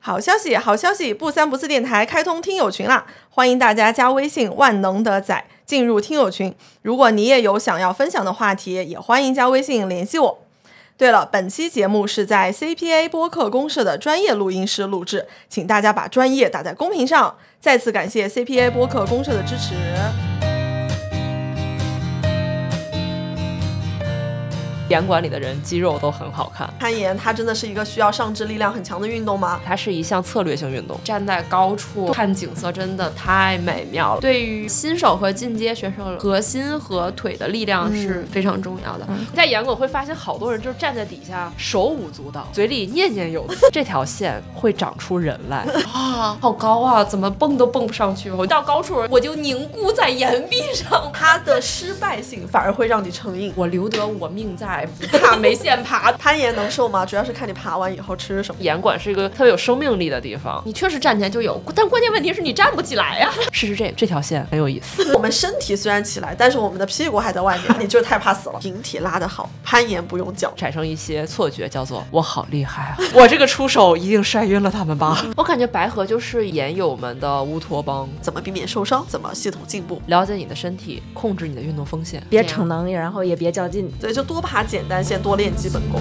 好消息，好消息！不三不四电台开通听友群啦，欢迎大家加微信“万能的仔”进入听友群。如果你也有想要分享的话题，也欢迎加微信联系我。对了，本期节目是在 CPA 播客公社的专业录音室录制，请大家把专业打在公屏上。再次感谢 CPA 播客公社的支持。严管里的人肌肉都很好看。攀岩它真的是一个需要上肢力量很强的运动吗？它是一项策略性运动，站在高处看景色真的太美妙了。对于新手和进阶选手，核心和腿的力量是非常重要的。在严管会发现好多人就是站在底下手舞足蹈，嘴里念念有词。这条线会长出人来啊，好高啊，怎么蹦都蹦不上去。我到高处我就凝固在岩壁上，它的失败性反而会让你成瘾。我留得我命在。不怕没线爬，攀岩能瘦吗？主要是看你爬完以后吃什么。岩馆是一个特别有生命力的地方，你确实站起来就有，但关键问题是你站不起来呀。试试这这条线很有意思。我们身体虽然起来，但是我们的屁股还在外面，你就是太怕死了。引体拉得好，攀岩不用脚，产生一些错觉，叫做我好厉害啊！我这个出手一定晒晕了他们吧？我感觉白河就是岩友们的乌托邦，怎么避免受伤？怎么系统进步？了解你的身体，控制你的运动风险，别逞能，然后也别较劲。对，就多爬简单先，多练基本功。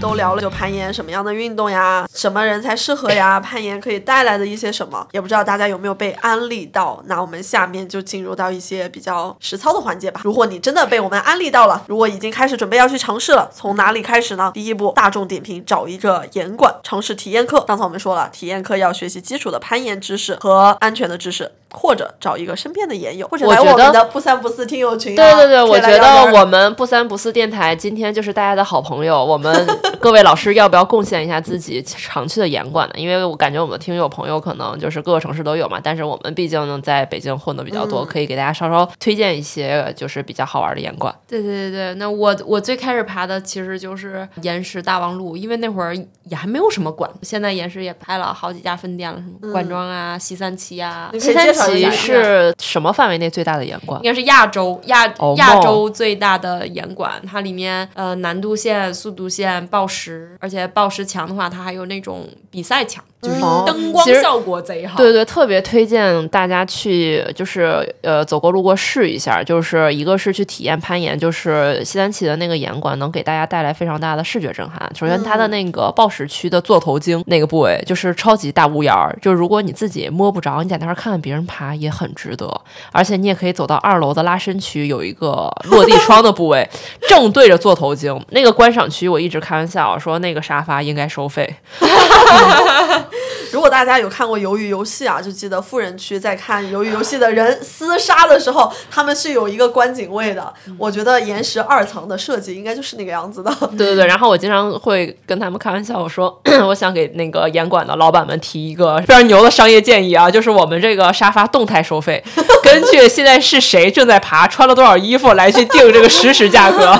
都聊了，就攀岩什么样的运动呀？什么人才适合呀？攀岩可以带来的一些什么？也不知道大家有没有被安利到。那我们下面就进入到一些比较实操的环节吧。如果你真的被我们安利到了，如果已经开始准备要去尝试了，从哪里开始呢？第一步，大众点评找一个岩馆尝试体验课。刚才我们说了，体验课要学习基础的攀岩知识和安全的知识。或者找一个身边的研友，或者来我们的不三不四听友群。对对对，我觉得我们不三不四电台今天就是大家的好朋友。我们各位老师要不要贡献一下自己常去的严馆呢？因为我感觉我们的听友朋友可能就是各个城市都有嘛，但是我们毕竟呢在北京混的比较多，可以给大家稍稍推荐一些就是比较好玩的严馆。对对对对，那我我最开始爬的其实就是岩石大望路，因为那会儿也还没有什么馆，现在岩石也开了好几家分店了，什么管庄啊、西三旗啊。西三旗是什么范围内最大的岩馆？应该是亚洲亚亚洲最大的岩馆。它里面呃难度线、速度线、报时，而且报时强的话，它还有那种比赛强。就是灯光效果贼好，对对，特别推荐大家去，就是呃走过路过试一下。就是一个是去体验攀岩，就是西三旗的那个岩馆能给大家带来非常大的视觉震撼。首先，它的那个抱石区的座头鲸那个部位就是超级大屋檐儿，就如果你自己摸不着，你在那儿看看别人爬也很值得。而且你也可以走到二楼的拉伸区，有一个落地窗的部位，正对着座头鲸那个观赏区。我一直开玩笑说那个沙发应该收费。如果大家有看过《鱿鱼游戏》啊，就记得富人区在看《鱿鱼游戏》的人厮杀的时候，他们是有一个观景位的。我觉得岩石二层的设计应该就是那个样子的。对对对，然后我经常会跟他们开玩笑，我说 我想给那个严馆的老板们提一个非常牛的商业建议啊，就是我们这个沙发动态收费，根据现在是谁正在爬，穿了多少衣服来去定这个实时价格。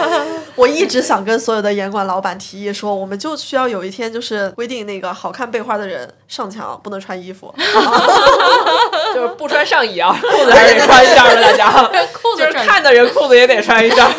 我一直想跟所有的严管老板提议说，我们就需要有一天就是规定那个好看背花的人上墙不能穿衣服，就是不穿上衣啊，裤子还是得穿一下的，大家，裤子看的人裤子也得穿一下。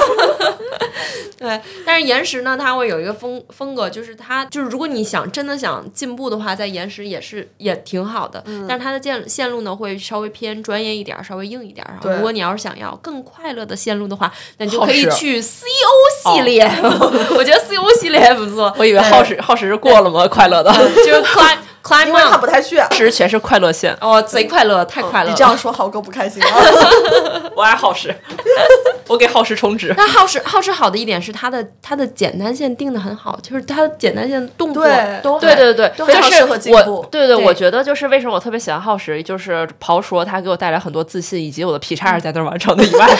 对，但是岩石呢，它会有一个风风格，就是它就是如果你想真的想进步的话，在岩石也是也挺好的，但是它的线线路呢会稍微偏专业一点，稍微硬一点。然后如果你要是想要更快乐的线路的话，那你就可以去 CO 系列。我觉得 CO 系列还不错。我以为耗时耗时过了吗？快乐的，就 是 climb climb，因为他不太去，其实全是快乐线。哦，贼快乐，太快乐。你这样说，浩哥不开心啊。我爱耗时，我给耗时充值。那耗时耗时好的一点是它的它的简单线定的很好，就是它的简单线动作都对对对，非常适合进步。对对，我觉得就是为什么我特别喜欢耗时，就是刨除了它给我带来很多自信，以及我的劈叉是在那儿完成的以外。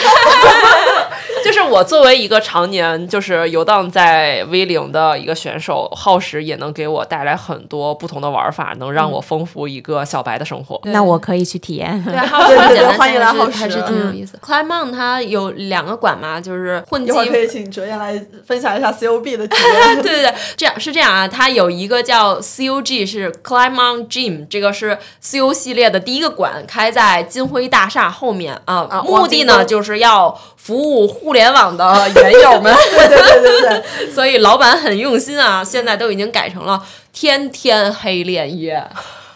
就是我作为一个常年就是游荡在 V 零的一个选手，耗时也能给我带来很多不同的玩法，能让我丰富一个小白的生活。那我可以去体验。对，耗时简单欢迎来耗时，还是挺有意思。Climb on 它有两个馆嘛，就是混迹。可以请哲言来分享一下 COB 的体验。对对对，这样是这样啊，它有一个叫 COG 是 Climb on Gym，这个是 CO 系列的第一个馆，开在金辉大厦后面啊。目的呢就是要服务互联网的。研友们，对对对对对，所以老板很用心啊，现在都已经改成了天天黑练夜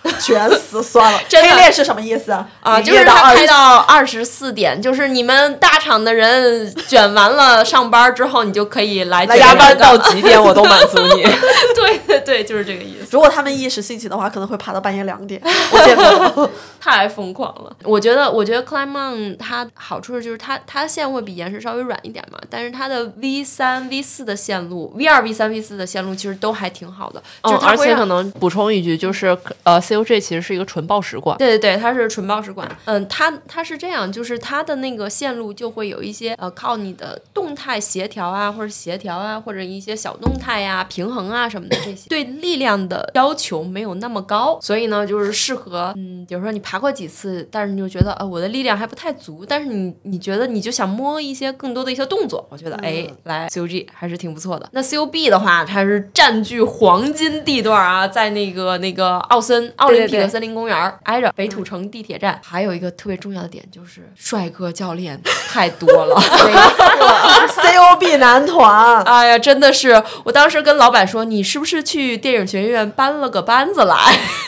全死算了。黑练是什么意思啊？啊，就是他开到二十四点，就是你们大厂的人卷完了上班之后，你就可以来来加班到几点 我都满足你。对对对，就是这个意思。如果他们一时兴起的话，可能会爬到半夜两点。我见过。太疯狂了！我觉得，我觉得 Climb On 它好处就是它它的线会比岩石稍微软一点嘛，但是它的 V 三、V 四的线路，V 二、V 三、V 四的线路其实都还挺好的，就是嗯，而它会让且可能补充一句，就是呃，COJ 其实是一个纯抱石馆。对对对，它是纯抱石馆。嗯，它它是这样，就是它的那个线路就会有一些呃，靠你的动态协调啊，或者协调啊，或者一些小动态呀、平衡啊什么的这些，对力量的要求没有那么高，所以呢，就是适合嗯，比如说你爬过几次，但是你就觉得呃我的力量还不太足，但是你你觉得你就想摸一些更多的一些动作，我觉得哎，来 COG 还是挺不错的。那 COB 的话，它是占据黄金地段啊，在那个那个奥森奥林匹克森林公园挨着北土城地铁站。还有一个特别重要的点就是帅哥教练 太多了。COB 男团，哎呀，真的是！我当时跟老板说：“你是不是去电影学院搬了个班子来？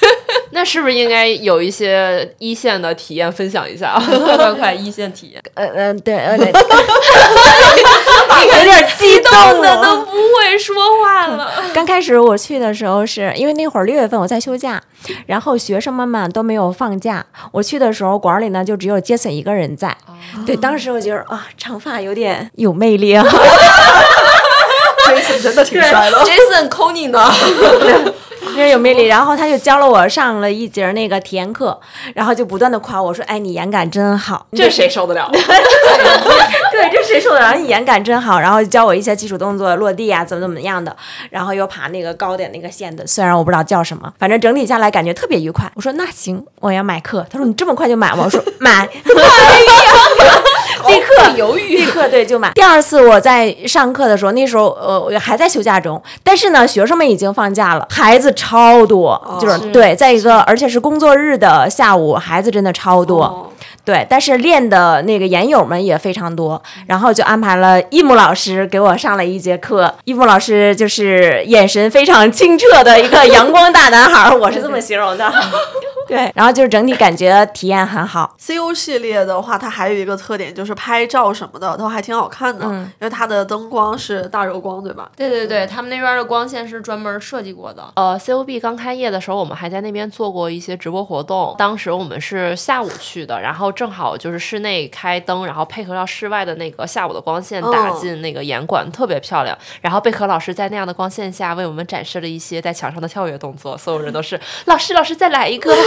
那是不是应该有一些一线的体验分享一下？快快快，一线体验，嗯嗯，对，嗯，对有点激动的都不会说话了。刚开始我去的时候是，因为那会儿六月份我在休假，然后学生们嘛都没有放假。我去的时候，馆里呢就只有杰森一个人在。对，当时我觉得啊，长发有点 有魅力啊。Jason 真的挺帅的。Jason c o n y 呢？有魅力。然后他就教了我上了一节那个体验课，然后就不断的夸我说：“哎，你眼感真好。”这谁受得了？对，这谁受得了你眼感真好，然后教我一些基础动作，落地啊，怎么怎么样的，然后又爬那个高点那个线的，虽然我不知道叫什么，反正整体下来感觉特别愉快。我说那行，我要买课。他说你这么快就买吗？我说买，立刻犹豫，立刻对就买。第二次我在上课的时候，那时候呃我还在休假中，但是呢学生们已经放假了，孩子超多，就是是对，在一个而且是工作日的下午，孩子真的超多。哦对，但是练的那个研友们也非常多，然后就安排了易木老师给我上了一节课。易木老师就是眼神非常清澈的一个 阳光大男孩儿，我是这么形容的。对，然后就是整体感觉体验很好。C O 系列的话，它还有一个特点就是拍照什么的都还挺好看的，嗯因为它的灯光是大柔光，对吧？对对对，他们那边的光线是专门设计过的。呃，COB 刚开业的时候，我们还在那边做过一些直播活动。当时我们是下午去的，然后正好就是室内开灯，然后配合到室外的那个下午的光线打哦进那个岩馆，特别漂亮。然后贝壳老师在那样的光线下为我们展示了一些在墙上的跳跃动作，所有人都是老师，老师再来一个。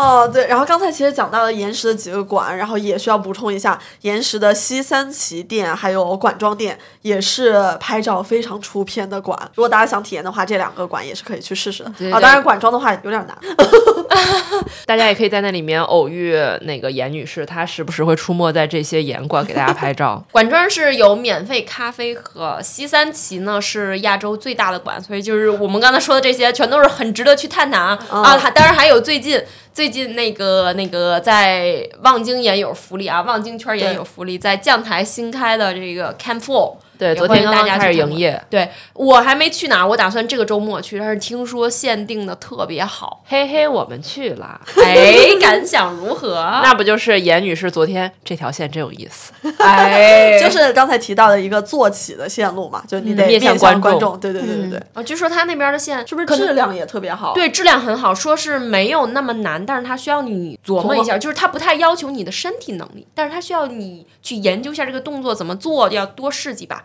哦，对，然后刚才其实讲到了岩石的几个馆，然后也需要补充一下，岩石的西三旗店还有管庄店也是拍照非常出片的馆。如果大家想体验的话，这两个馆也是可以去试试的。啊，当然管庄的话有点难。大家也可以在那里面偶遇那个严女士，她时不时会出没在这些岩馆给大家拍照。管庄是有免费咖啡和，西三旗呢是亚洲最大的馆，所以就是我们刚才说的这些，全都是很值得去探探啊、啊！还当然还有最近最近那个那个在望京也有福利啊，望京圈也有福利在将台新开的这个 Camp Four。对，昨天刚刚开始营业。对我还没去哪儿，我打算这个周末去，但是听说限定的特别好，嘿嘿，我们去了。哎，感想如何？那不就是严女士昨天这条线真有意思。哎，就是刚才提到的一个坐起的线路嘛，就你得嗯面向向观众众。对对对对对，啊，据说他那边的线是不是质量也特别好？，对，质量很好，说是没有那么难，但是它需要你琢磨一下，就是它不太要求你的身体能力，但是它需要你去研究一下这个动作怎么做，要多试几把。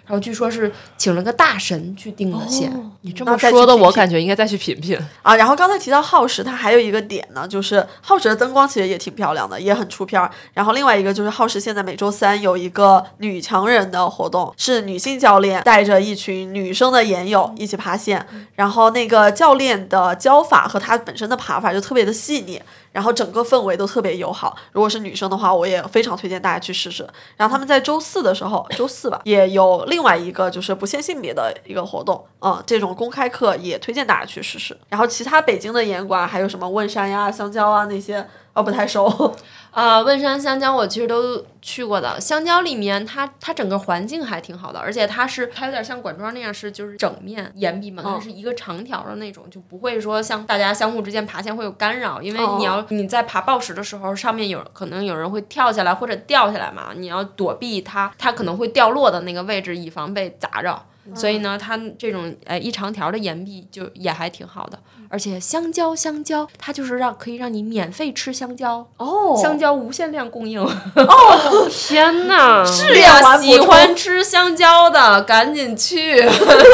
然后据说是请了个大神去定的线，你这么说的，我感觉应该再去品品。啊，然后刚才提到耗时，它还有一个点呢，就是耗时的灯光其实也挺漂亮的，也很出片儿。然后另外一个就是耗时现在每周三有一个女强人的活动，是女性教练带着一群女生的研友一起爬线，然后那个教练的教法和她本身的爬法就特别的细腻。然后整个氛围都特别友好。如果是女生的话，我也非常推荐大家去试试。然后他们在周四的时候，周四吧，也有另另外一个就是不限性别的一个活动，嗯，这种公开课也推荐大家去试试。然后其他北京的演馆还有什么问山呀、香蕉啊那些，哦，不太熟。啊、汶山香蕉我其实都去过的。香蕉里面它它整个环境还挺好的，而且它是它有点像管庄那样，是就是整面岩壁嘛，它嗯是一个长条的那种，就不会说像大家相互之间爬线会有干扰，因为哦你要你在爬抱石的时候，上面有可能有人会跳下来或者掉下来嘛，你要躲避它，它可能会掉落的那个位置，以防被砸着。所以呢，它这种呃一长条的岩壁就也还挺好的，而且香蕉香蕉，它就是让可以让你免费吃香蕉，哦香蕉无限量供应。哦天哪！是练呀，喜欢吃香蕉的赶紧去，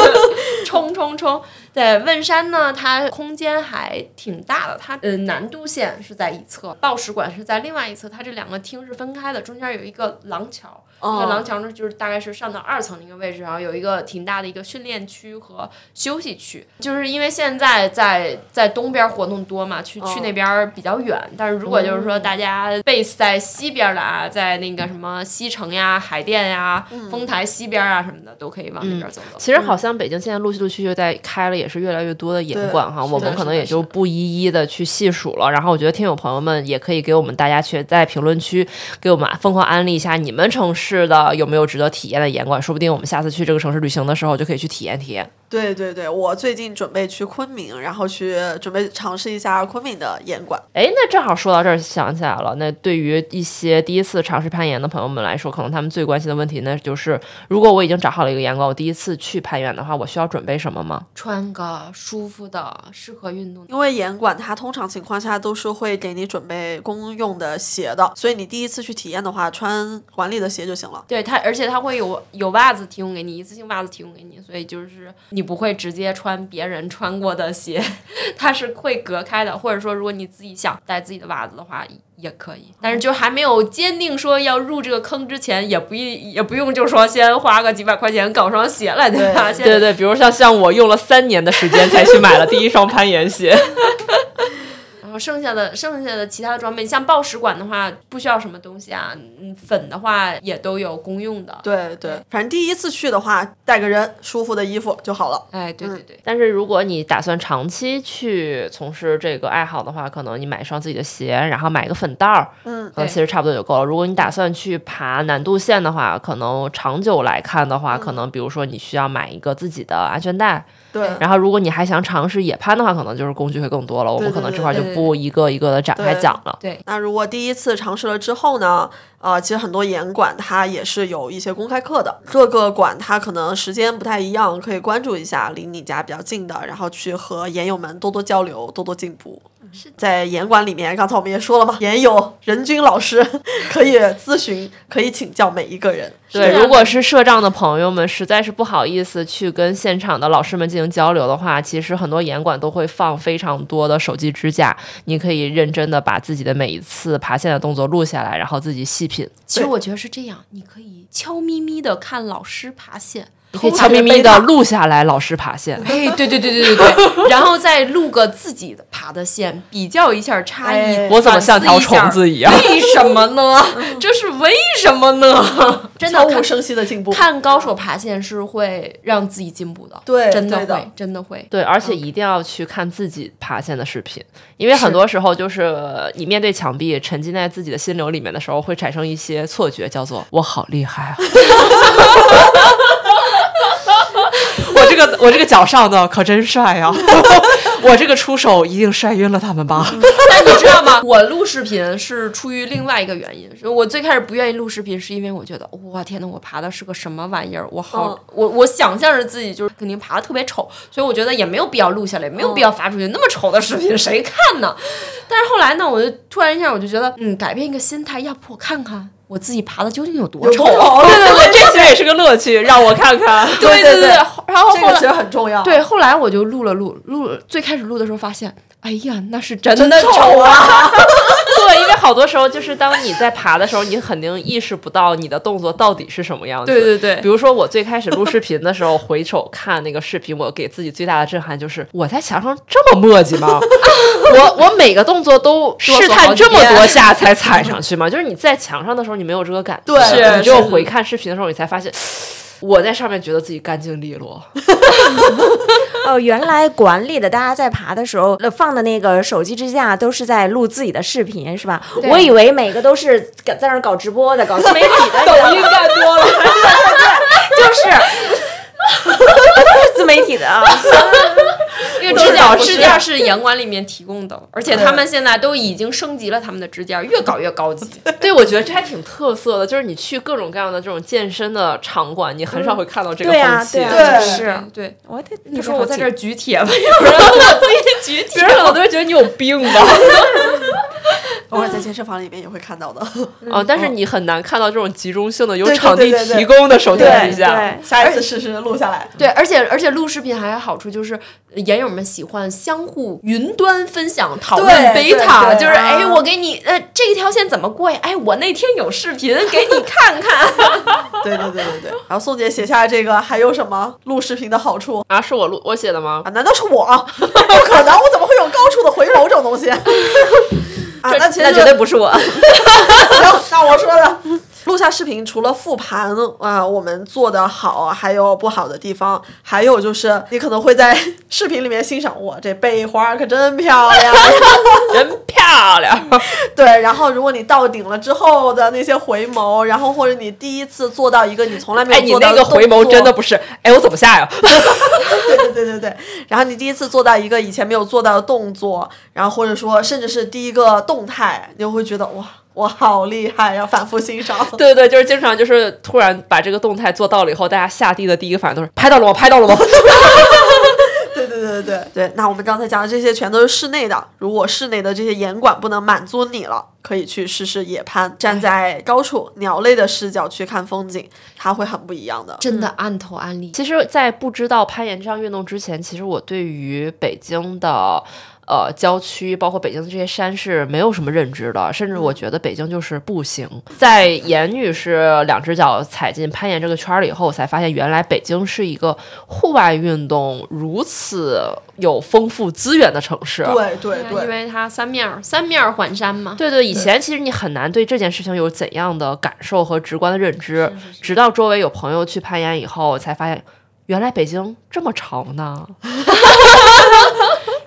冲冲冲！对，汶山呢，它空间还挺大的，它呃南渡线是在一侧，报石馆是在另外一侧，它这两个厅是分开的，中间有一个廊桥。那个廊桥呢，就是大概是上到二层的一个位置，然后有一个挺大的一个训练区和休息区。就是因为现在在在东边活动多嘛，去去那边比较远。但是如果就是说大家 base 在西边的啊，在那个什么西城呀、海淀呀、丰台西边啊什么的，都可以往那边走走。其实好像北京现在陆续陆续就在开了，也是越来越多的严管哈，我们可能也就不一一的去细数了。然后我觉得听友朋友们也可以给我们大家去在评论区给我们疯狂安利一下你们城市的有没有值得体验的严管，说不定我们下次去这个城市旅行的时候就可以去体验体验。对对对，我最近准备去昆明，然后去准备尝试一下昆明的岩馆。哎，那正好说到这儿，想起来了。那对于一些第一次尝试攀岩的朋友们来说，可能他们最关心的问题那，就是如果我已经找好了一个岩馆，我第一次去攀岩的话，我需要准备什么吗？穿个舒服的、适合运动的。因为岩馆它通常情况下都是会给你准备公用的鞋的，所以你第一次去体验的话，穿管理的鞋就行了。对它，而且它会有有袜子提供给你，一次性袜子提供给你，所以就是你不会直接穿别人穿过的鞋，它是会隔开的。或者说，如果你自己想带自己的袜子的话，也可以。但是就还没有坚定说要入这个坑之前，也不一也不用就说先花个几百块钱搞双鞋来，对吧？对对对，比如像像我用了三年的时间才去买了第一双攀岩鞋。剩下的剩下的其他的装备，像报时馆的话，不需要什么东西啊，嗯，粉的话也都有公用的。对对，反正第一次去的话，带个人舒服的衣服就好了。哎，对对对，但是如果你打算长期去从事这个爱好的话，可能你买一双自己的鞋，然后买个粉袋儿，嗯，可能其实差不多就够了。如果你打算去爬难度线的话，可能长久来看的话，可能比如说你需要买一个自己的安全带，对，然后如果你还想尝试野攀的话，可能就是工具会更多了。我们可能这块就不一个一个的展开对讲了。对，那如果第一次尝试了之后呢，呃，其实很多岩馆它也是有一些公开课的，各个馆它可能时间不太一样，可以关注一下离你家比较近的，然后去和岩友们多多交流，多多进步。在岩馆里面，刚才我们也说了嘛，严有人均老师 可以咨询，可以请教每一个人。对，如果是社障的朋友们实在是不好意思去跟现场的老师们进行交流的话，其实很多岩馆都会放非常多的手机支架，你可以认真的把自己的每一次爬线的动作录下来，然后自己细品。其实我觉得是这样，你可以悄咪咪的看老师爬线，你可以悄咪咪的录下来老师爬线。哎，对对对对对对，然后再录个自己的爬的线，比较一下差异。哎我怎么像条虫子一样？为什么呢？这是为什么呢？真的无声息的进步。看高手爬线是会让自己进步的，对真的会，真的会。对，而且一定要去看自己爬线的视频，因为很多时候就是你面对墙壁，沉浸在自己的心流里面的时候，会产生一些错觉，叫做“我好厉害啊”。我这个我这个脚上的可真帅呀、我这个出手一定晒晕了他们吧？但你知道吗？我录视频是出于另外一个原因。我最开始不愿意录视频，是因为我觉得，哇天呐，我爬的是个什么玩意儿？我好，嗯我我想象着自己就是肯定爬的特别丑，所以我觉得也没有必要录下来，没有必要发出去。那么丑的视频谁看呢？但是后来呢，我就突然一下，我就觉得，嗯，改变一个心态，要不我看看我自己爬的究竟有多丑。对对对，这其实也是个乐趣，让我看看。对对对 对，然后后来这个其实很重要。对，后来我就录了录录了，最开始录的时候发现，哎呀，那是真真的丑啊！对，因为好多时候就是当你在爬的时候，你肯定意识不到你的动作到底是什么样子。对对对比如说我最开始录视频的时候，回首看那个视频，我给自己最大的震撼就是我在墙上这么磨叽吗？我我每个动作都试探这么多下才踩上去吗？就是你在墙上的时候，你没有这个感觉，对你只有回看视频的时候，你才发现。我在上面觉得自己干净利落，哦，原来管理的大家在爬的时候呃放的那个手机支架都是在录自己的视频，是吧？我以为每个都是在那儿搞直播的，搞自媒体的，抖音干多了，就是 自媒体的啊。因为支架支架是严管里面提供的，而且他们现在都已经升级了他们的支架，越搞越高级。对，我觉得这还挺特色的，就是你去各种各样的这种健身的场馆，你很少会看到这个对啊风气。对啊对是对，我得你说我在这举铁吧，有人我自己举铁别。人可能都会觉得你有病吧？偶尔在健身房里面也会看到的。啊，但是你很难看到这种集中性的有场地提供的手机对支架。对，下一次试试录下来。对，而且而且录视频还有好处就是，研友们喜欢相互云端分享、讨论 beta，就是哎，啊我给你呃这一条线怎么过呀？哎，我那天有视频给你 看看。对对对对对。然后宋姐写下来这个还有什么录视频的好处啊，是我录我写的吗？啊？难道是我？不可能，我怎么会有高处的回眸这种东西？啊，那其实那绝对不是我。行，那我说的。录下视频，除了复盘啊、我们做的好，还有不好的地方，还有就是你可能会在视频里面欣赏我这背花可真漂亮，真漂亮，对。然后如果你到顶了之后的那些回眸，然后或者你第一次做到一个你从来没哎，有做到的那个回眸真的不是，哎，我怎么下呀？对对对对对，然后你第一次做到一个以前没有做到的动作，然后或者说甚至是第一个动态，你就会觉得哇，我好厉害要，反复欣赏。对对，就是经常就是突然把这个动态做到了以后，大家下地的第一个反应都是拍到了吗？拍到了吗？对对对对对对，那我们刚才讲的这些全都是室内的，如果室内的这些严管不能满足你了，可以去试试野攀，站在高处鸟类的视角去看风景，它会很不一样的。真的按头安利。其实，在不知道攀岩这项运动之前，其实我对于北京的。呃，郊区包括北京的这些山是没有什么认知的，甚至我觉得北京就是步行。在严女士两只脚踩进攀岩这个圈儿里以后，我才发现原来北京是一个户外运动如此有丰富资源的城市。对对因对，为它三面儿三面儿环山嘛。对对，以前其实你很难对这件事情有怎样的感受和直观的认知，直到周围有朋友去攀岩以后，才发现原来北京这么长呢。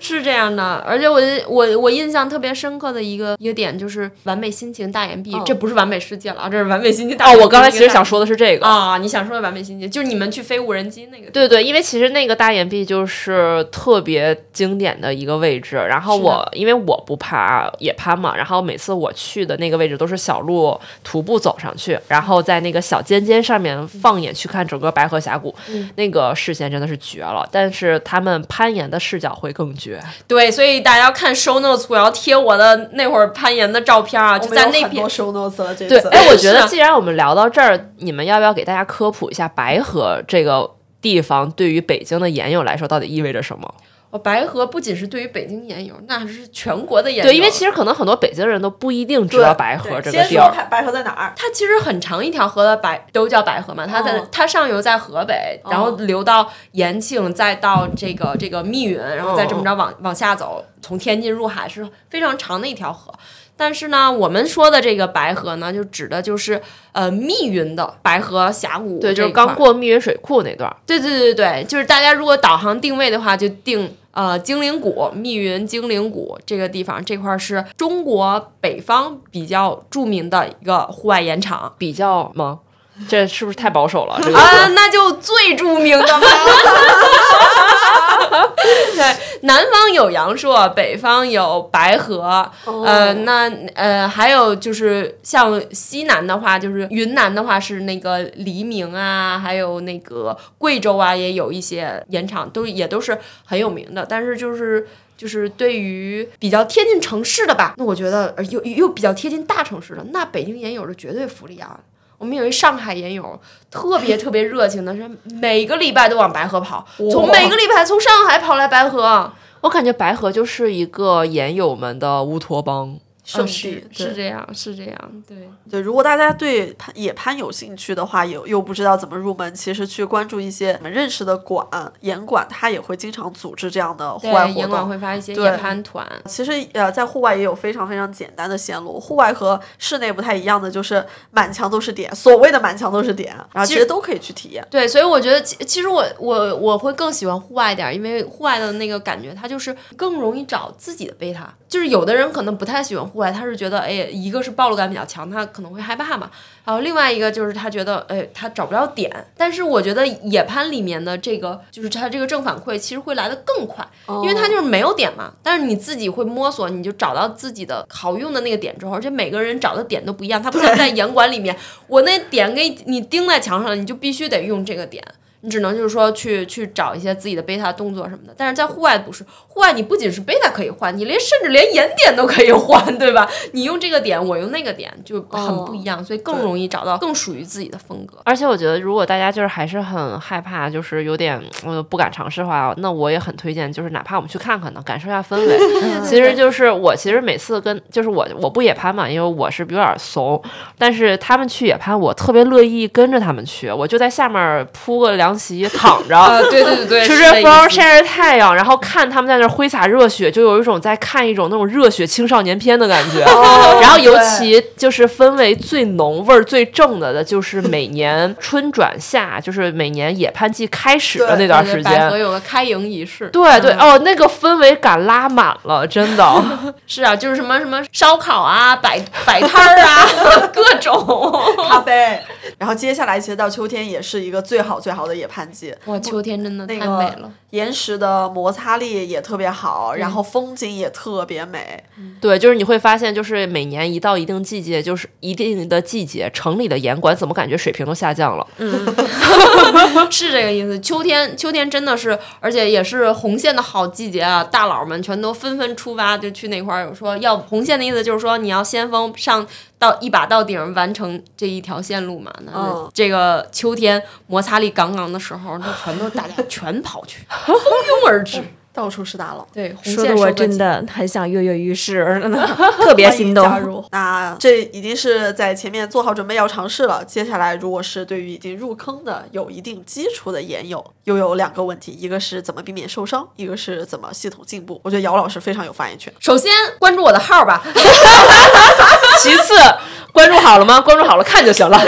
是这样的，而且我我我印象特别深刻的一个一个点就是完美心情大眼壁，嗯这不是完美世界了啊，这是完美心情大岩哦，我刚才其实想说说的是这个。啊，你想说的完美心情就是你们去飞无人机那个。对对，因为其实那个大眼壁就是特别经典的一个位置，然后我因为我不爬野攀嘛，然后每次我去的那个位置都是小路徒步走上去，然后在那个小尖尖上面放眼去看整个白河峡谷，那个视线真的是绝了。但是他们攀岩的视角会更绝，对，所以大家要看 show notes，我要贴我的那会儿攀岩的照片啊，就在那片有很多。show notes 了，这对，次。哎，我觉得既然我们聊到这儿，你们要不要给大家科普一下白河这个地方对于北京的岩友来说到底意味着什么？哦，白河不仅是对于北京岩友，那是全国的岩友。对，因为其实可能很多北京人都不一定知道白河这个地儿。先说白白河在哪儿？它其实很长一条河的白都叫白河嘛，它在、哦它上游在河北，然后流到延庆，再到这个这个密云，然后再这么着往往下走，从天津入海是非常长的一条河。但是呢，我们说的这个白河呢，就指的就是呃密云的白河峡谷对，就是刚过密云水库那段儿。对对对对，就是大家如果导航定位的话，就定呃精灵谷、密云精灵谷这个地方，这块是中国北方比较著名的一个户外盐场。比较吗？这是不是太保守了？这个啊，那就最著名的嘛。对，南方有阳朔，北方有白河，呃，那呃还有就是像西南的话，就是云南的话是那个黎明啊，还有那个贵州啊，也有一些盐场，都也都是很有名的。但是就是就是对于比较贴近城市的吧，那我觉得呃又又比较贴近大城市的，那北京盐有着绝对福利啊。我们有一上海研友，特别特别热情的，是每个礼拜都往白河跑，从每个礼拜从上海跑来白河。我感觉白河就是一个研友们的乌托邦。圣嗯地。是是这样，是这样，对。对，如果大家对攀野攀有兴趣的话，有又不知道怎么入门，其实去关注一些我们认识的馆、岩馆，他也会经常组织这样的户外对，活动。会发一些对野攀团，其实呃，在户外也有非常非常简单的线路。户外和室内不太一样的就是满墙都是点，所谓的满墙都是点，然后其其实都可以去体验。对，所以我觉得其其实我我我会更喜欢户外一点儿，因为户外的那个感觉，它就是更容易找自己的贝塔。就是有的人可能不太喜欢户外，他是觉得，哎，一个是暴露感比较强，他可能会害怕嘛。然后另外一个就是他觉得，哎，他找不着点。但是我觉得野攀里面的这个，就是他这个正反馈其实会来的更快，因为他就是没有点嘛。但是你自己会摸索，你就找到自己的好用的那个点之后，而且每个人找的点都不一样，他不像在严管里面，我那点给你钉在墙上，你就必须得用这个点。你只能就是说去去找一些自己的贝塔动作什么的，但是在户外不是，户外你不仅是贝塔可以换，你连甚至连眼点都可以换，对吧？你用这个点，我用那个点，就很不一样，所以更容易找到更属于自己的风格。而且我觉得，如果大家就是还是很害怕，就是有点呃不敢尝试的话，那我也很推荐，就是哪怕我们去看看呢，感受一下氛围。其实就是我其实每次跟就是我我不野攀嘛，因为我是有点怂，但是他们去野攀，我特别乐意跟着他们去，我就在下面铺个凉席躺着。啊，对对对对，吹吹风，晒晒太阳，然后看他们在那儿挥洒热血，就有一种在看一种那种热血青少年片的感觉。然后尤其就是氛围最浓、味儿最正的的，就是每年春转夏，就是每年野攀季开始的那段时间百合。有个开营仪式。对对哦，那个氛围感拉满了，真的。是啊，就是什么什么烧烤啊，摆摆摊儿啊，各种。咖啡，然后接下来其实到秋天也是一个最好最好的野攀季，哇，秋天真的太那个美了。岩石的摩擦力也特别好，然后风景也特别美。对，就是你会发现，就是每年一到一定季节，就是一定的季节，城里的严管怎么感觉水平都下降了？嗯 是这个意思。秋天，秋天真的是，而且也是红线的好季节啊！大佬们全都纷纷出发，就去那块儿。有说要红线的意思，就是说你要先锋上到一把到顶，完成这一条线路嘛。那嗯这个秋天摩擦力杠杠的时候，那全都大家 全跑去，蜂拥而至。到处是大佬，对，红说的我真的很想跃跃欲试，特别心动。加入。那这已经是在前面做好准备要尝试了。接下来，如果是对于已经入坑的、有一定基础的研友，又有两个问题：一个是怎么避免受伤，一个是怎么系统进步。我觉得姚老师非常有发言权。首先关注我的号吧，其次，关注好了吗？关注好了看就行了。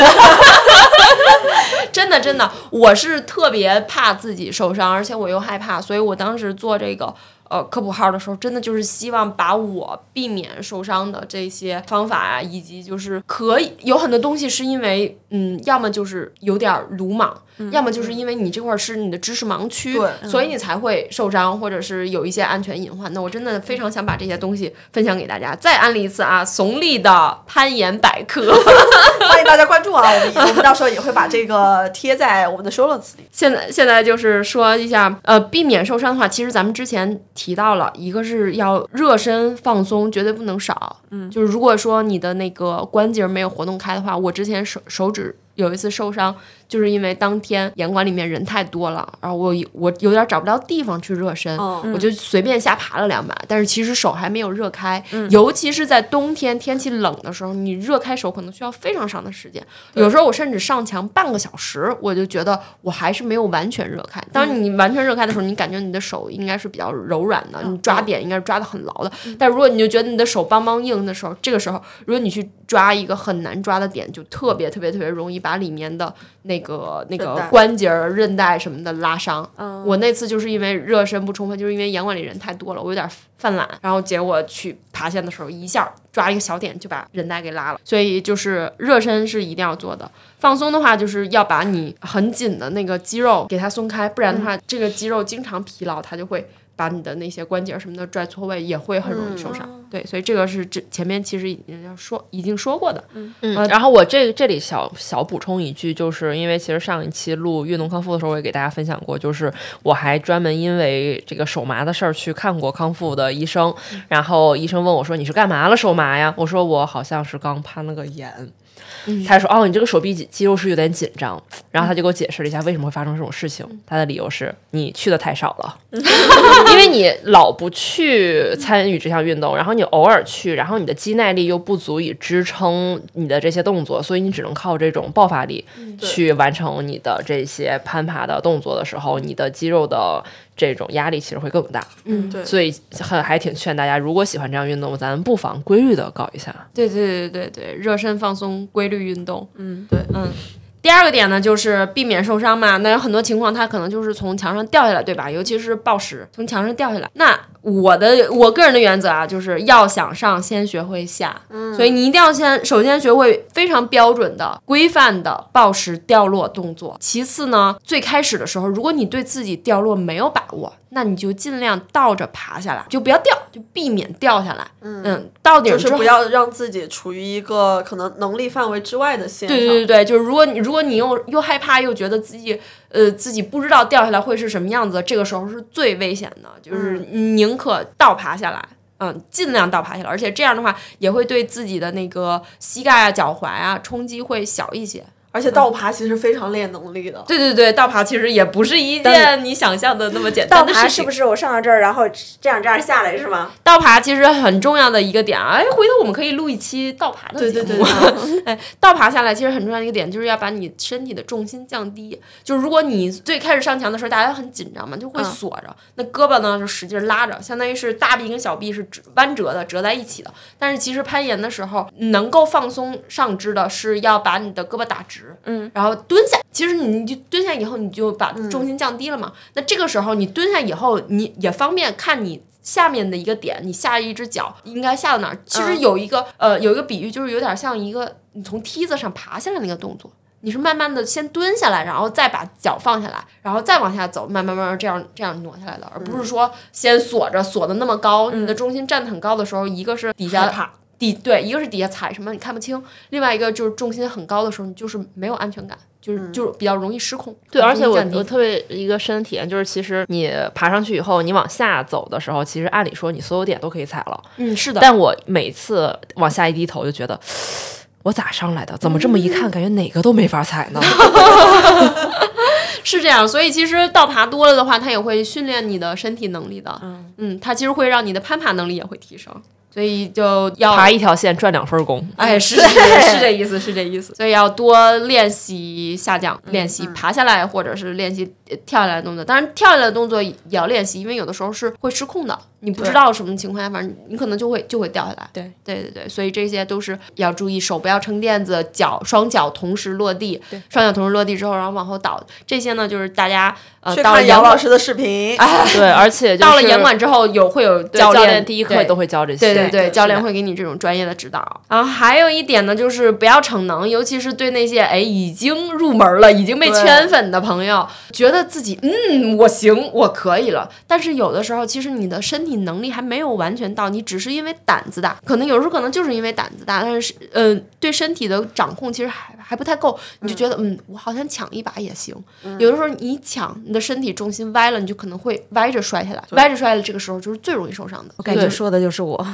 真的真的，我是特别怕自己受伤，而且我又害怕，所以我当时做这个呃科普号的时候，真的就是希望把我避免受伤的这些方法啊，以及就是可以有很多东西是因为嗯，要么就是有点鲁莽。要么就是因为你这块儿是你的知识盲区，对所以你才会受伤，或者是有一些安全隐患。那我真的非常想把这些东西分享给大家。再安利一次啊，怂立的攀岩百科。欢迎大家关注啊！我们我们到时候也会把这个贴在我们的 show notes 里。现在现在就是说一下，呃，避免受伤的话，其实咱们之前提到了，一个是要热身放松，绝对不能少。嗯，就是如果说你的那个关节没有活动开的话，我之前手手指有一次受伤，就是因为当天严管里面人太多了，然后我我有点找不到地方去热身，嗯。我就随便瞎爬了两把，但是其实手还没有热开，尤其是在冬天天气冷的时候，你热开手可能需要非常长的时间，有时候我甚至上墙半个小时，我就觉得我还是没有完全热开。当你完全热开的时候，你感觉你的手应该是比较柔软的，你抓点应该是抓的很牢的。但如果你就觉得你的手梆梆硬的时候，这个时候如果你去抓一个很难抓的点，就特别特别特别容易把里面的那个那个关节儿、韧带什么的拉伤。我那次就是因为热身不充分，就是因为严管里人太多了，我有点犯懒，然后结果去爬线的时候一下抓一个小点就把韧带给拉了。所以就是热身是一定要做的。放松的话，就是要把你很紧的那个肌肉给它松开，不然的话，这个肌肉经常疲劳，它就会把你的那些关节什么的拽错位，也会很容易受伤。对，所以这个是这前面其实已经要说已经说过的。嗯嗯，然后我这这里小小补充一句，就是因为其实上一期录运动康复的时候，我也给大家分享过，就是我还专门因为这个手麻的事儿去看过康复的医生，然后医生问我说：“你是干嘛了手麻呀？”我说：“我好像是刚攀了个岩。”他说：“哦，你这个手臂肌肌肉是有点紧张。”然后他就给我解释了一下为什么会发生这种事情。他的理由是你去的太少了，因为你老不去参与这项运动，然后你偶尔去，然后你的肌耐力又不足以支撑你的这些动作，所以你只能靠这种爆发力去完成你的这些攀爬的动作的时候，你的肌肉的这种压力其实会更大。嗯，对，所以很还挺劝大家，如果喜欢这样运动，咱不妨规律的搞一下。对对对对对，热身放松，规律运动。嗯，对，嗯。第二个点呢，就是避免受伤嘛。那有很多情况，它可能就是从墙上掉下来，对吧？尤其是暴食，从墙上掉下来。那我的我个人的原则啊，就是要想上，先学会下。嗯，所以你一定要先首先学会非常标准的、规范的暴食掉落动作。其次呢，最开始的时候，如果你对自己掉落没有把握，那你就尽量倒着爬下来，就不要掉，就避免掉下来。嗯，到顶之后就是不要让自己处于一个可能能力范围之外的线上。对对对对，就是如果你如果你又又害怕又觉得自己呃自己不知道掉下来会是什么样子，这个时候是最危险的，就是宁可倒爬下来。嗯，尽量倒爬下来，而且这样的话也会对自己的那个膝盖啊、脚踝啊冲击会小一些。而且倒爬其实非常练能力的。对对对，倒爬其实也不是一件你想象的那么简单倒爬的事情。是不是我上到这儿，然后这样这样下来是吗？倒爬其实很重要的一个点啊！哎，回头我们可以录一期倒爬的对节目。对对，哎，倒爬下来其实很重要的一个点，就是要把你身体的重心降低。就是如果你最开始上墙的时候，大家都很紧张嘛，就会嗯锁着，那胳膊呢就使劲拉着，相当于是大臂跟小臂是折弯折的，折在一起的。但是其实攀岩的时候，能够放松上肢的是要把你的胳膊打直，嗯，然后蹲下。其实你就蹲下以后，你就把嗯重心降低了嘛。那这个时候你蹲下以后，你也方便看你。下面的一个点，你下一只脚应该下到哪儿？其实嗯有一个、呃，有一个比喻，就是有点像一个你从梯子上爬下来那个动作。你是慢慢的先蹲下来，然后再把脚放下来，然后再往下走，慢慢慢慢这样这样挪下来的，而不是说先锁着锁的那么高。你的重心站得很高的时候，一个是底下底对，一个是底下踩什么你看不清，另外一个就是重心很高的时候，你就是没有安全感，就是、就是比较容易失控。对，而且我我特别一个深的体验就是，其实你爬上去以后，你往下走的时候，其实按理说你所有点都可以踩了，嗯是的，但我每次往下一低头，就觉得我咋上来的？怎么这么一看，感觉哪个都没法踩呢？是这样，所以其实倒爬多了的话，它也会训练你的身体能力的。嗯它其实会让你的攀爬能力也会提升，所以就要爬一条线赚两份工。哎，是是是这意思，是这意思。所以要多练习下降，练习爬下来，或者是练习呃跳下来的动作。当然，跳下来的动作也要练习，因为有的时候是会失控的，你不知道什么情况下，反正你可能就会就会掉下来。对对对对，所以这些都是要注意，手不要撑垫子，脚双脚同时落地，双脚同时落地之后，然后往后倒。这些呢，就是大家呃去到了严管，看姚老师的视频。对，而且、就是、到了严管之后有会有教练教练第一课对都会教这些。对对对，对教练会给你这种专业的指导。然后还有一点呢，就是不要逞能，尤其是对那些哎已经入门了、已经被圈粉的朋友，觉得自己嗯我行，我可以了。但是有的时候，其实你的身体能力还没有完全到，你只是因为胆子大，可能有时候可能就是因为胆子大，但是呃对身体的掌控其实还还不太够，你就觉得嗯我好像抢一把也行。有的时候你抢，你的身体重心歪了，你就可能会歪着摔下来，歪着摔了，这个时候就是最容易受伤的。我感觉说的就是我。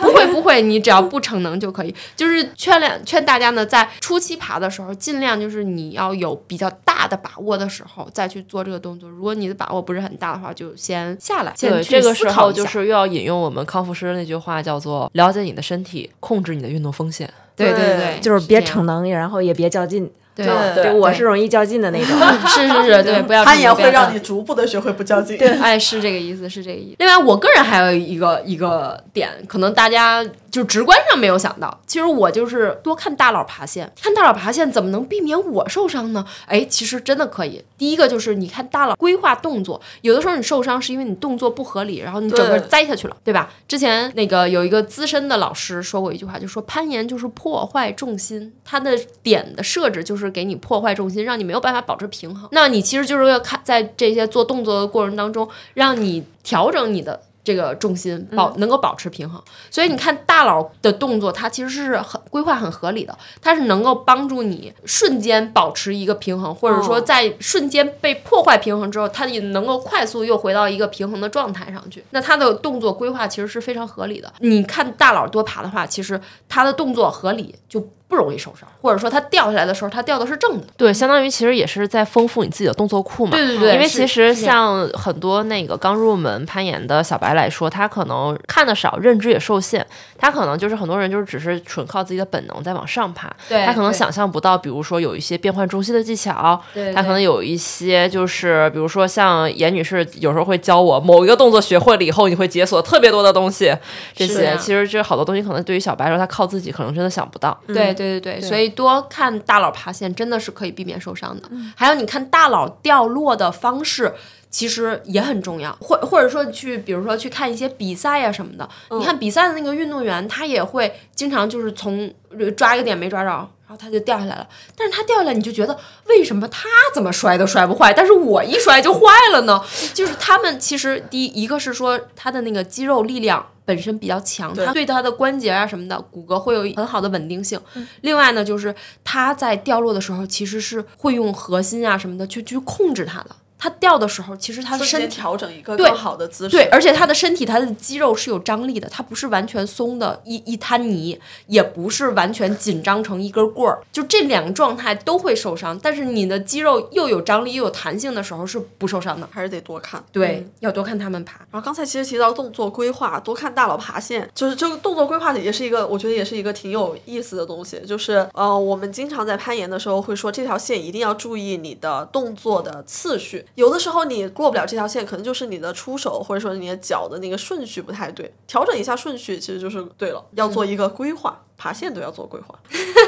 不会不会，你只要不逞能就可以。就是劝两劝大家呢，在初期爬的时候，尽量就是你要有比较大的把握的时候再去做这个动作。如果你的把握不是很大的话，就先下来，先对，这个时候就是又要引用我们康复师那句话，叫做“了解你的身体，控制你的运动风险对对对，就是别逞能，然后也别较劲。对对对，我是容易较劲的那种。是是是，对，不要攀岩不要这样会让你逐步的学会不较劲。对哎，是这个意思，是这个意思。另外，我个人还有一个一个点，可能大家就直观上没有想到，其实我就是多看大佬爬线，看大佬爬线怎么能避免我受伤呢？哎，其实真的可以。第一个就是你看大佬规划动作，有的时候你受伤是因为你动作不合理，然后你整个栽下去了，对吧？之前那个有一个资深的老师说过一句话，就说攀岩就是破坏重心，它的点的设置就是给你破坏重心，让你没有办法保持平衡。那你其实就是要看在这些做动作的过程当中，让你调整你的。这个重心保能够保持平衡，所以你看大佬的动作，它其实是很规划很合理的，它是能够帮助你瞬间保持一个平衡，或者说哦在瞬间被破坏平衡之后，它也能够快速又回到一个平衡的状态上去。那它的动作规划其实是非常合理的。你看大佬多爬的话，其实他的动作合理就。不容易受伤，或者说它掉下来的时候，它掉的是正的。对，相当于其实也是在丰富你自己的动作库嘛。对对对因为其实像很多那个刚入门攀岩的小白来说，他可能看的少，认知也受限，他可能就是很多人就是只是纯靠自己的本能在往上爬，对他可能想象不到，比如说有一些变换中心的技巧，对他可能有一些就是比如说像严女士有时候会教我某一个动作学会了以后，你会解锁特别多的东西，这些其实这好多东西可能对于小白来说，他靠自己可能真的想不到。对对对对，所以多看大佬爬线真的是可以避免受伤的。还有你看大佬掉落的方式。其实也很重要，或或者说去，比如说去看一些比赛呀、什么的。你看比赛的那个运动员，他也会经常就是从呃抓一个点没抓着，然后他就掉下来了。但是他掉下来，你就觉得为什么他怎么摔都摔不坏，但是我一摔就坏了呢？就是他们其实第一一个是说他的那个肌肉力量本身比较强，它对它的关节啊什么的骨骼会有很好的稳定性。另外呢，就是它在掉落的时候其实是会用核心啊什么的去去控制它的。他掉的时候，其实他的身体调整一个更好的姿势。对，而且他的身体，他的肌肉是有张力的，它不是完全松的一一滩泥，也不是完全紧张成一根棍儿，就这两个状态都会受伤。但是你的肌肉又有张力又有弹性的时候是不受伤的。还是得多看。对，要多看他们爬。然后刚才其实提到动作规划，多看大佬爬线，就是这个动作规划也是一个，我觉得也是一个挺有意思的东西。就是呃，我们经常在攀岩的时候会说，这条线一定要注意你的动作的次序。有的时候你过不了这条线，可能就是你的出手或者说你的脚的那个顺序不太对，调整一下顺序其实就是对了。要做一个规划，爬线都要做规划。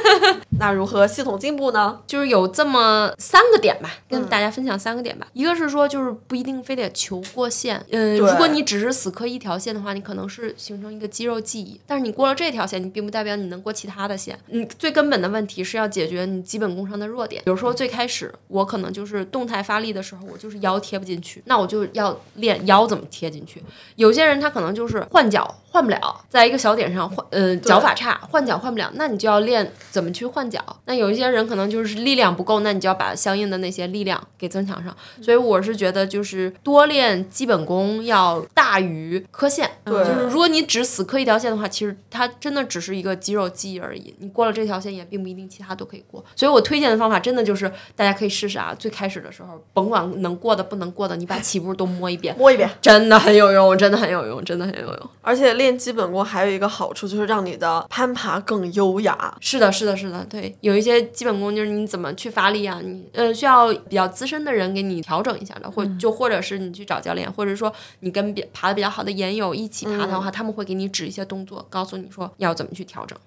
那如何系统进步呢？就是有这么三个点吧，跟大家分享三个点吧。一个是说，就是不一定非得求过线，嗯，对如果你只是死磕一条线的话，你可能是形成一个肌肉记忆，但是你过了这条线，你并不代表你能过其他的线。嗯，最根本的问题是要解决你基本功上的弱点。比如说最开始我可能就是动态发力的时候，我就是腰贴不进去，那我就要练腰怎么贴进去。有些人他可能就是换脚换不了，在一个小点上换，呃，脚法差，换脚换不了，那你就要练怎么去换脚。那有一些人可能就是力量不够，那你就要把相应的那些力量给增强上。所以我是觉得，就是多练基本功要大于磕线。对就是如果你只死磕一条线的话，其实它真的只是一个肌肉记忆而已。你过了这条线，也并不一定其他都可以过。所以我推荐的方法真的就是大家可以试试啊。最开始的时候，甭管能过的不能过的，你把起步都摸一遍。摸一遍。真的很有用，真的很有用，真的很有用。而且练基本功还有一个好处，就是让你的攀爬更优雅。是的，是的，是的，对，有一些基本功就是你怎么去发力啊，你呃需要比较资深的人给你调整一下的，或就或者是你去找教练，或者说你跟比爬的比较好的岩友一起爬的话，他们会给你指一些动作，告诉你说要怎么去调整。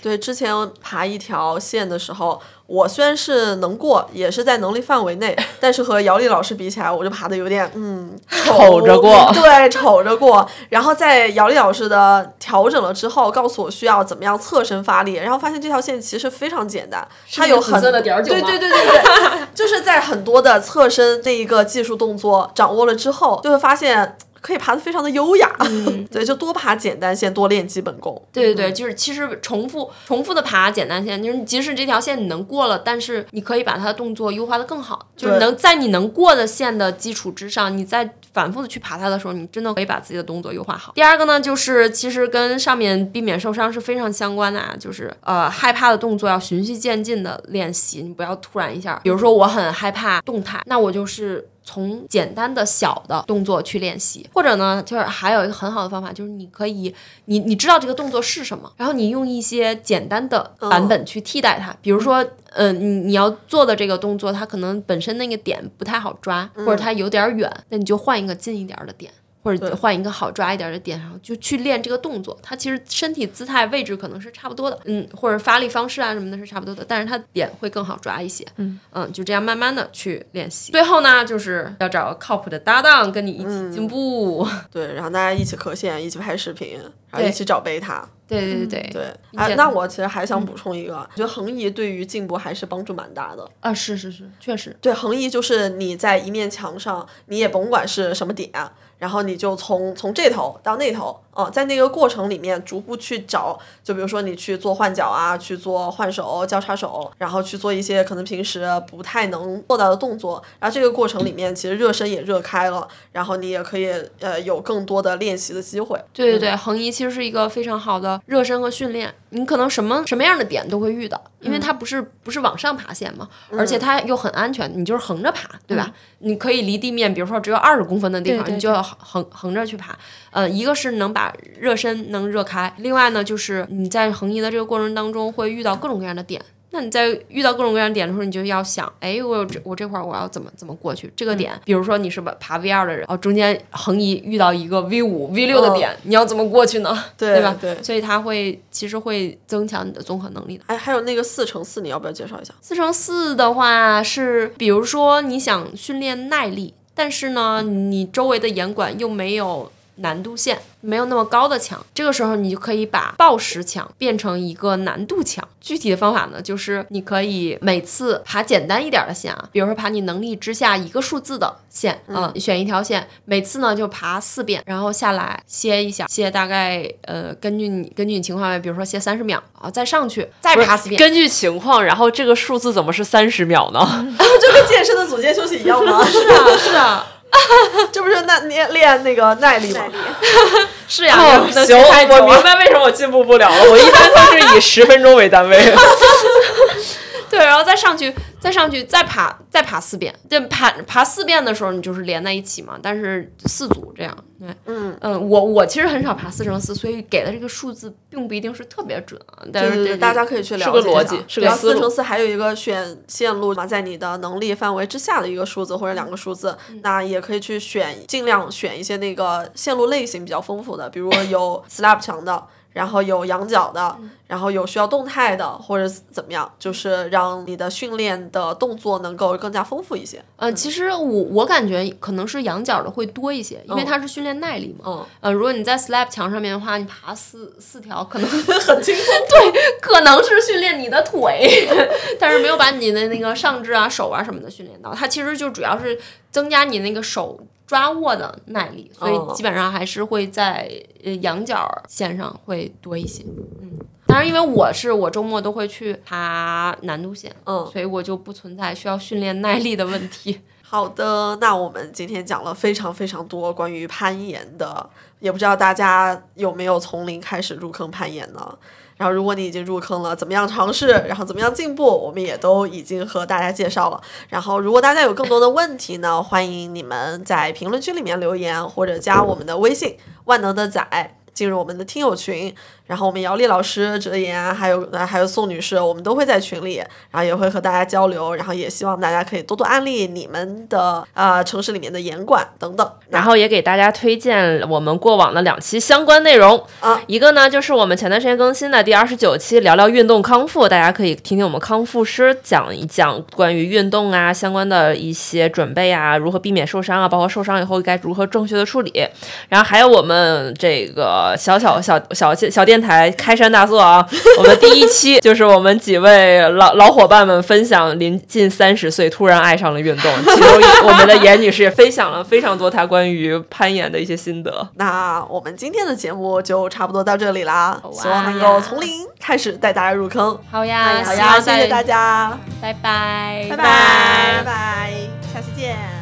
对，之前爬一条线的时候，我虽然是能过，也是在能力范围内，但是和姚丽老师比起来，我就爬的有点嗯瞅 着过对，瞅着过。然后在姚丽老师的调整了之后，告诉我需要怎么样侧身发力，然后发现这条线其实非常简单，它有很对对对对对，就是在很多的侧身那一个技术动作掌握了之后，就会发现。可以爬得非常的优雅，对，就多爬简单线，多练基本功。对对对，就是其实重复重复的爬简单线，就是即使这条线你能过了，但是你可以把它的动作优化的更好，就是能在你能过的线的基础之上，你再反复的去爬它的时候，你真的可以把自己的动作优化好。第二个呢，就是其实跟上面避免受伤是非常相关的啊，就是呃害怕的动作要循序渐进的练习，你不要突然一下，比如说我很害怕动态，那我就是。从简单的小的动作去练习，或者呢，就是还有一个很好的方法，就是你可以，你你知道这个动作是什么，然后你用一些简单的版本去替代它。比如说，嗯，你你要做的这个动作，它可能本身那个点不太好抓，或者它有点远，那你就换一个近一点的点。或者换一个好抓一点的点，然后就去练这个动作。它其实身体姿态位置可能是差不多的，嗯，或者发力方式啊什么的是差不多的，但是它点会更好抓一些，嗯就这样慢慢的去练习。最后呢，就是要找靠谱的搭档跟你一起进步。对，然后大家一起磕线，一起拍视频，然后一起找贝塔。对对对对啊那我其实还想补充一个，我觉得横移对于进步还是帮助蛮大的。啊，是是是，确实，对，横移就是你在一面墙上，你也甭管是什么点，然后你就从从这头到那头，哦、在那个过程里面逐步去找，就比如说你去做换脚啊，去做换手、交叉手，然后去做一些可能平时不太能做到的动作，然后这个过程里面其实热身也热开了，然后你也可以呃有更多的练习的机会。对对对，横移其实是一个非常好的热身和训练。你可能什么什么样的点都会遇到，因为它不是不是往上爬线嘛，而且它又很安全，你就是横着爬，对吧？你可以离地面，比如说只有二十公分的地方，对对你就要横横着去爬。呃，一个是能把热身能热开，另外呢就是你在横移的这个过程当中会遇到各种各样的点。那你在遇到各种各样的点的时候，你就要想，哎，我有这我这块儿我要怎么怎么过去这个点？比如说你是吧爬 V 二的人，哦，中间横移遇到一个 V 五、V 六的点，你要怎么过去呢？对 吧？对所以它会其实会增强你的综合能力的。哎，还有那个四乘四，你要不要介绍一下？四乘四的话是，比如说你想训练耐力，但是呢，你周围的严管又没有难度线，没有那么高的墙，这个时候你就可以把抱石墙变成一个难度墙。具体的方法呢，就是你可以每次爬简单一点的线啊，比如说爬你能力之下一个数字的线，嗯，你选一条线，每次呢就爬四遍，然后下来歇一下，歇大概呃根据你根据你情况，比如说歇三十秒啊，再上去再爬四遍。根据情况，然后这个数字怎么是三十秒呢？就跟健身的组间休息一样吗？是啊，是啊，这不是那练练那个耐力吗？是呀，哦，能行，我明白为什么我进步不了了。我一般都是以十分钟为单位。对，然后再上去，再上去，再爬，再爬四遍。这爬爬四遍的时候，你就是连在一起嘛，但是四组这样。对，嗯嗯，我我其实很少爬四乘四，所以给的这个数字并不一定是特别准啊。但是对对对，大家可以去了解是个逻辑四乘四还有一个选线路嘛，在你的能力范围之下的一个数字或者两个数字，那也可以去选，尽量选一些那个线路类型比较丰富的，比如有 slab 墙的。然后有仰角的，然后有需要动态的，或者怎么样，就是让你的训练的动作能够更加丰富一些。呃，其实我我感觉可能是仰角的会多一些，因为嗯它是训练耐力嘛。嗯，呃，如果你在 slab 墙上面的话，你爬四四条可能 很轻松。对可能是训练你的腿，但是没有把你的那个上肢啊、手啊什么的训练到。它其实就主要是增加你那个手抓握的耐力，所哦以基本上还是会在呃羊角线上会多一些。嗯，当然，因为我是我周末都会去爬难度线，嗯所以我就不存在需要训练耐力的问题。好的，那我们今天讲了非常非常多关于攀岩的，也不知道大家有没有从零开始入坑攀岩呢？然后，如果你已经入坑了，怎么样尝试，然后怎么样进步，我们也都已经和大家介绍了。然后，如果大家有更多的问题呢，欢迎你们在评论区里面留言，或者加我们的微信“万能的仔”，进入我们的听友群。然后我们姚丽老师、哲言还有还有宋女士，我们都会在群里，然后也会和大家交流，然后也希望大家可以多多安利你们的呃城市里面的严管等等。然后也给大家推荐我们过往的两期相关内容啊，一个呢就是我们前段时间更新的第二十九期，聊聊运动康复，大家可以听听我们康复师讲一讲关于运动啊相关的一些准备啊，如何避免受伤啊，包括受伤以后该如何正确的处理。然后还有我们这个小小小小小电台开山大作啊，我们第一期就是我们几位老老伙伴们分享临近三十岁突然爱上了运动，其中我们的严女士也分享了非常多她关于攀岩的一些心得。那我们今天的节目就差不多到这里啦，希望能够从零开始带大家入坑。好呀，好呀，谢谢大，家，拜拜，拜拜，拜拜，下期见。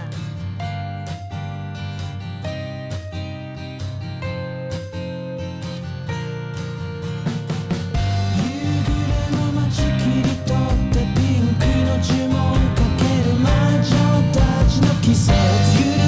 He said. you